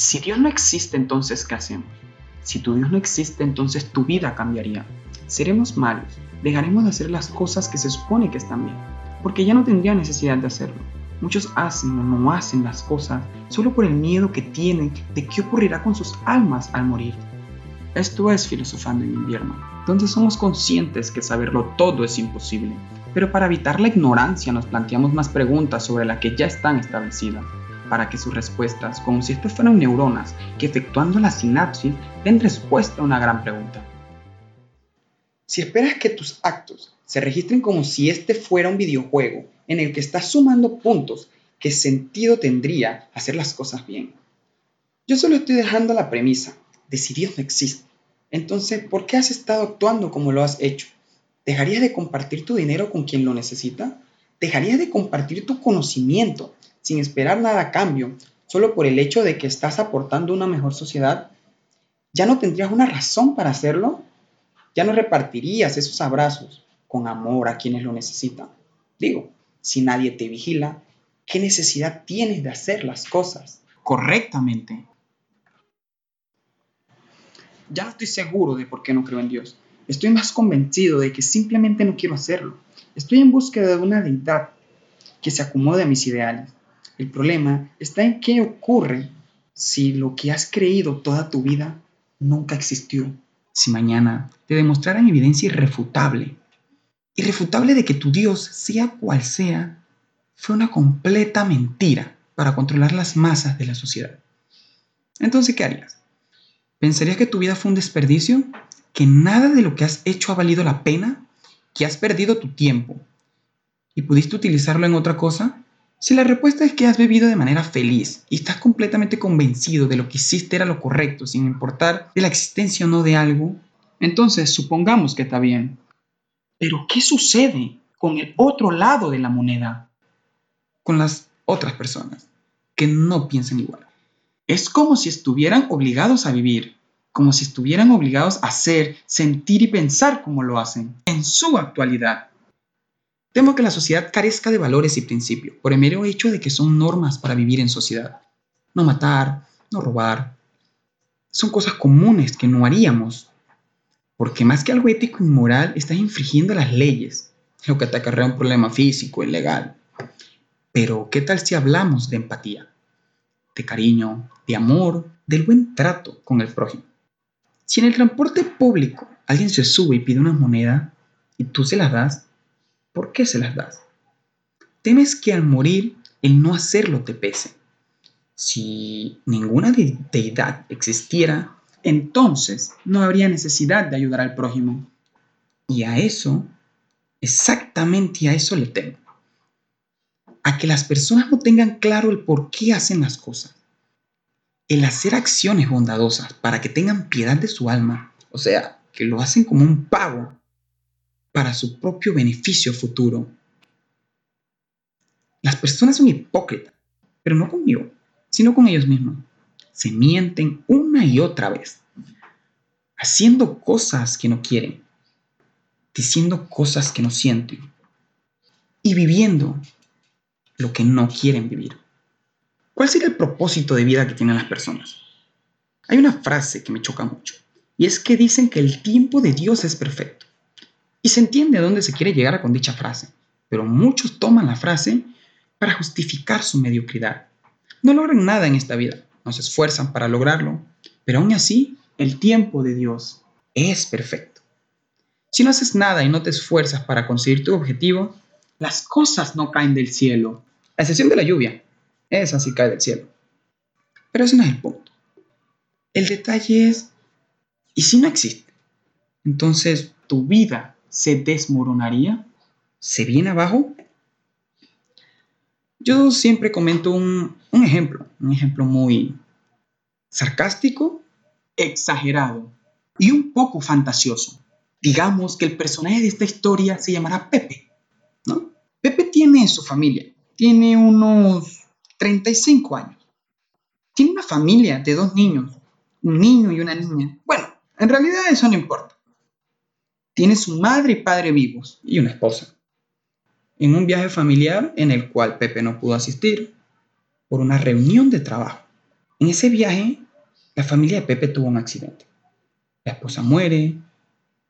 Si Dios no existe, entonces ¿qué hacemos? Si tu Dios no existe, entonces tu vida cambiaría. Seremos malos, dejaremos de hacer las cosas que se supone que están bien, porque ya no tendría necesidad de hacerlo. Muchos hacen o no hacen las cosas solo por el miedo que tienen de qué ocurrirá con sus almas al morir. Esto es filosofando en invierno, donde somos conscientes que saberlo todo es imposible, pero para evitar la ignorancia nos planteamos más preguntas sobre las que ya están establecidas, para que sus respuestas, como si estas fueran neuronas que efectuando la sinapsis den respuesta a una gran pregunta. Si esperas que tus actos se registren como si este fuera un videojuego en el que estás sumando puntos, ¿qué sentido tendría hacer las cosas bien? Yo solo estoy dejando la premisa de si Dios no existe. Entonces, ¿por qué has estado actuando como lo has hecho? ¿Dejarías de compartir tu dinero con quien lo necesita? ¿Dejarías de compartir tu conocimiento sin esperar nada a cambio, solo por el hecho de que estás aportando una mejor sociedad? ¿Ya no tendrías una razón para hacerlo? ¿Ya no repartirías esos abrazos con amor a quienes lo necesitan? Digo, si nadie te vigila, ¿qué necesidad tienes de hacer las cosas correctamente? Ya no estoy seguro de por qué no creo en Dios. Estoy más convencido de que simplemente no quiero hacerlo. Estoy en búsqueda de una deidad que se acomode a mis ideales. El problema está en qué ocurre si lo que has creído toda tu vida nunca existió. Si mañana te demostraran evidencia irrefutable, irrefutable de que tu Dios, sea cual sea, fue una completa mentira para controlar las masas de la sociedad. Entonces, ¿qué harías? ¿Pensarías que tu vida fue un desperdicio? ¿Que nada de lo que has hecho ha valido la pena? ¿Que has perdido tu tiempo? ¿Y pudiste utilizarlo en otra cosa? Si la respuesta es que has vivido de manera feliz y estás completamente convencido de lo que hiciste era lo correcto, sin importar de la existencia o no de algo, entonces supongamos que está bien. Pero ¿qué sucede con el otro lado de la moneda? Con las otras personas que no piensan igual. Es como si estuvieran obligados a vivir, como si estuvieran obligados a hacer, sentir y pensar como lo hacen en su actualidad. Temo que la sociedad carezca de valores y principios por el mero hecho de que son normas para vivir en sociedad. No matar, no robar. Son cosas comunes que no haríamos. Porque más que algo ético y moral, estás infringiendo las leyes, lo que te acarrea un problema físico y legal. Pero, ¿qué tal si hablamos de empatía? de cariño, de amor, del buen trato con el prójimo. Si en el transporte público alguien se sube y pide una moneda y tú se las das, ¿por qué se las das? Temes que al morir el no hacerlo te pese. Si ninguna deidad existiera, entonces no habría necesidad de ayudar al prójimo. Y a eso, exactamente a eso le temo a que las personas no tengan claro el por qué hacen las cosas. El hacer acciones bondadosas para que tengan piedad de su alma, o sea, que lo hacen como un pago para su propio beneficio futuro. Las personas son hipócritas, pero no conmigo, sino con ellos mismos. Se mienten una y otra vez, haciendo cosas que no quieren, diciendo cosas que no sienten y viviendo lo que no quieren vivir. ¿Cuál sería el propósito de vida que tienen las personas? Hay una frase que me choca mucho, y es que dicen que el tiempo de Dios es perfecto. Y se entiende a dónde se quiere llegar con dicha frase, pero muchos toman la frase para justificar su mediocridad. No logran nada en esta vida, no se esfuerzan para lograrlo, pero aún así, el tiempo de Dios es perfecto. Si no haces nada y no te esfuerzas para conseguir tu objetivo, las cosas no caen del cielo, a excepción de la lluvia. Esa sí cae del cielo. Pero ese no es el punto. El detalle es, ¿y si no existe? Entonces, ¿tu vida se desmoronaría? ¿Se viene abajo? Yo siempre comento un, un ejemplo, un ejemplo muy sarcástico, exagerado y un poco fantasioso. Digamos que el personaje de esta historia se llamará Pepe, ¿no? Pepe tiene su familia, tiene unos 35 años. Tiene una familia de dos niños, un niño y una niña. Bueno, en realidad eso no importa. Tiene su madre y padre vivos y una esposa. En un viaje familiar en el cual Pepe no pudo asistir por una reunión de trabajo. En ese viaje, la familia de Pepe tuvo un accidente. La esposa muere,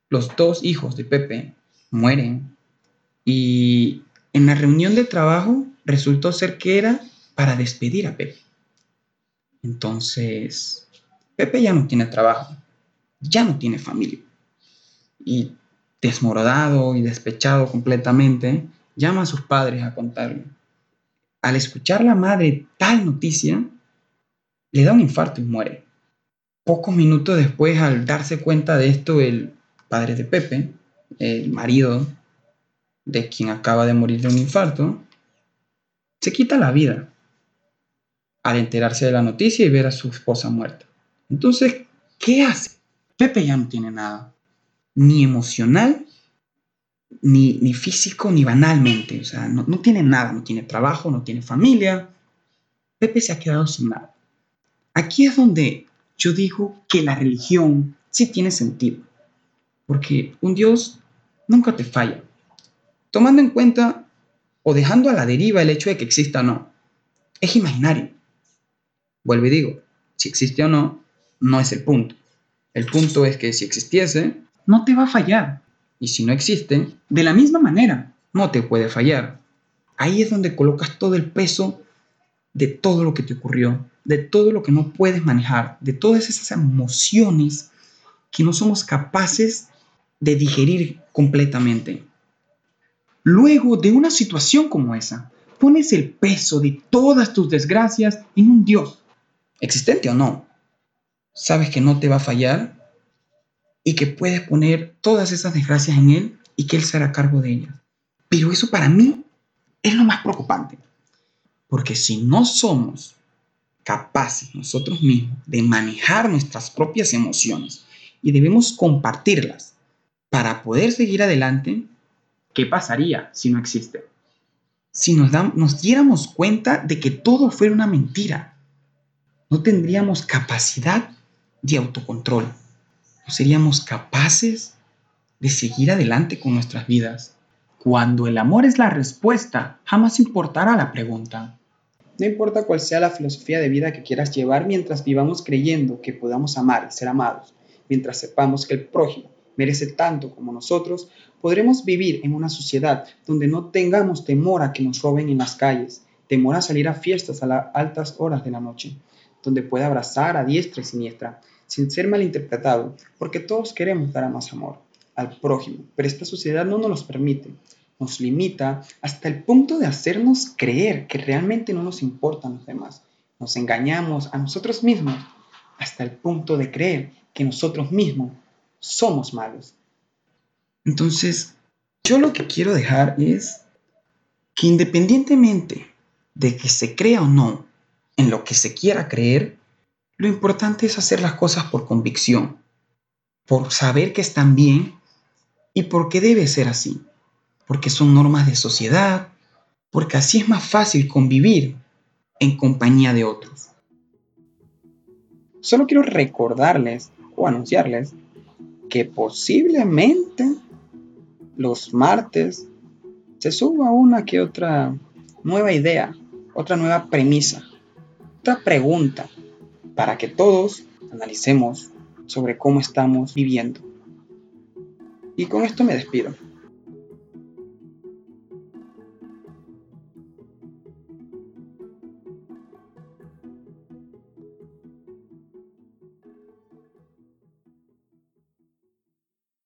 los dos hijos de Pepe mueren y en la reunión de trabajo resultó ser que era para despedir a Pepe. Entonces, Pepe ya no tiene trabajo, ya no tiene familia. Y desmorodado y despechado completamente, llama a sus padres a contarle. Al escuchar la madre tal noticia, le da un infarto y muere. Pocos minutos después, al darse cuenta de esto, el padre de Pepe, el marido de quien acaba de morir de un infarto, se quita la vida al enterarse de la noticia y ver a su esposa muerta. Entonces, ¿qué hace? Pepe ya no tiene nada, ni emocional, ni, físico, ni banalmente. O sea, no, no tiene nada, no tiene trabajo, no tiene familia. Pepe se ha quedado sin nada. Aquí es donde yo digo que la religión sí tiene sentido, porque un Dios nunca te falla, tomando en cuenta o dejando a la deriva el hecho de que exista o no. Es imaginario. Vuelvo y digo, si existe o no, no es el punto. El punto es que si existiese, no te va a fallar. Y si no existe, de la misma manera, no te puede fallar. Ahí es donde colocas todo el peso de todo lo que te ocurrió, de todo lo que no puedes manejar, de todas esas emociones que no somos capaces de digerir completamente. Luego de una situación como esa, pones el peso de todas tus desgracias en un Dios, existente o no. Sabes que no te va a fallar y que puedes poner todas esas desgracias en Él y que Él se hará cargo de ellas. Pero eso para mí es lo más preocupante. Porque si no somos capaces nosotros mismos de manejar nuestras propias emociones y debemos compartirlas para poder seguir adelante, ¿qué pasaría si no existe? Si nos, nos diéramos cuenta de que todo fuera una mentira, no tendríamos capacidad de autocontrol, no seríamos capaces de seguir adelante con nuestras vidas. Cuando el amor es la respuesta, jamás importará la pregunta. No importa cuál sea la filosofía de vida que quieras llevar mientras vivamos creyendo que podamos amar y ser amados, mientras sepamos que el prójimo merece tanto como nosotros, podremos vivir en una sociedad donde no tengamos temor a que nos roben en las calles, temor a salir a fiestas a las altas horas de la noche, donde pueda abrazar a diestra y siniestra, sin ser malinterpretado, porque todos queremos dar a más amor al prójimo, pero esta sociedad no nos los permite nos limita hasta el punto de hacernos creer que realmente no nos importan los demás. Nos engañamos a nosotros mismos hasta el punto de creer que nosotros mismos somos malos. Entonces, yo lo que quiero dejar es que independientemente de que se crea o no en lo que se quiera creer, lo importante es hacer las cosas por convicción, por saber que están bien y por qué debe ser así porque son normas de sociedad, porque así es más fácil convivir en compañía de otros. Solo quiero recordarles o anunciarles que posiblemente los martes se suba una que otra nueva idea, otra nueva premisa, otra pregunta para que todos analicemos sobre cómo estamos viviendo. Y con esto me despido.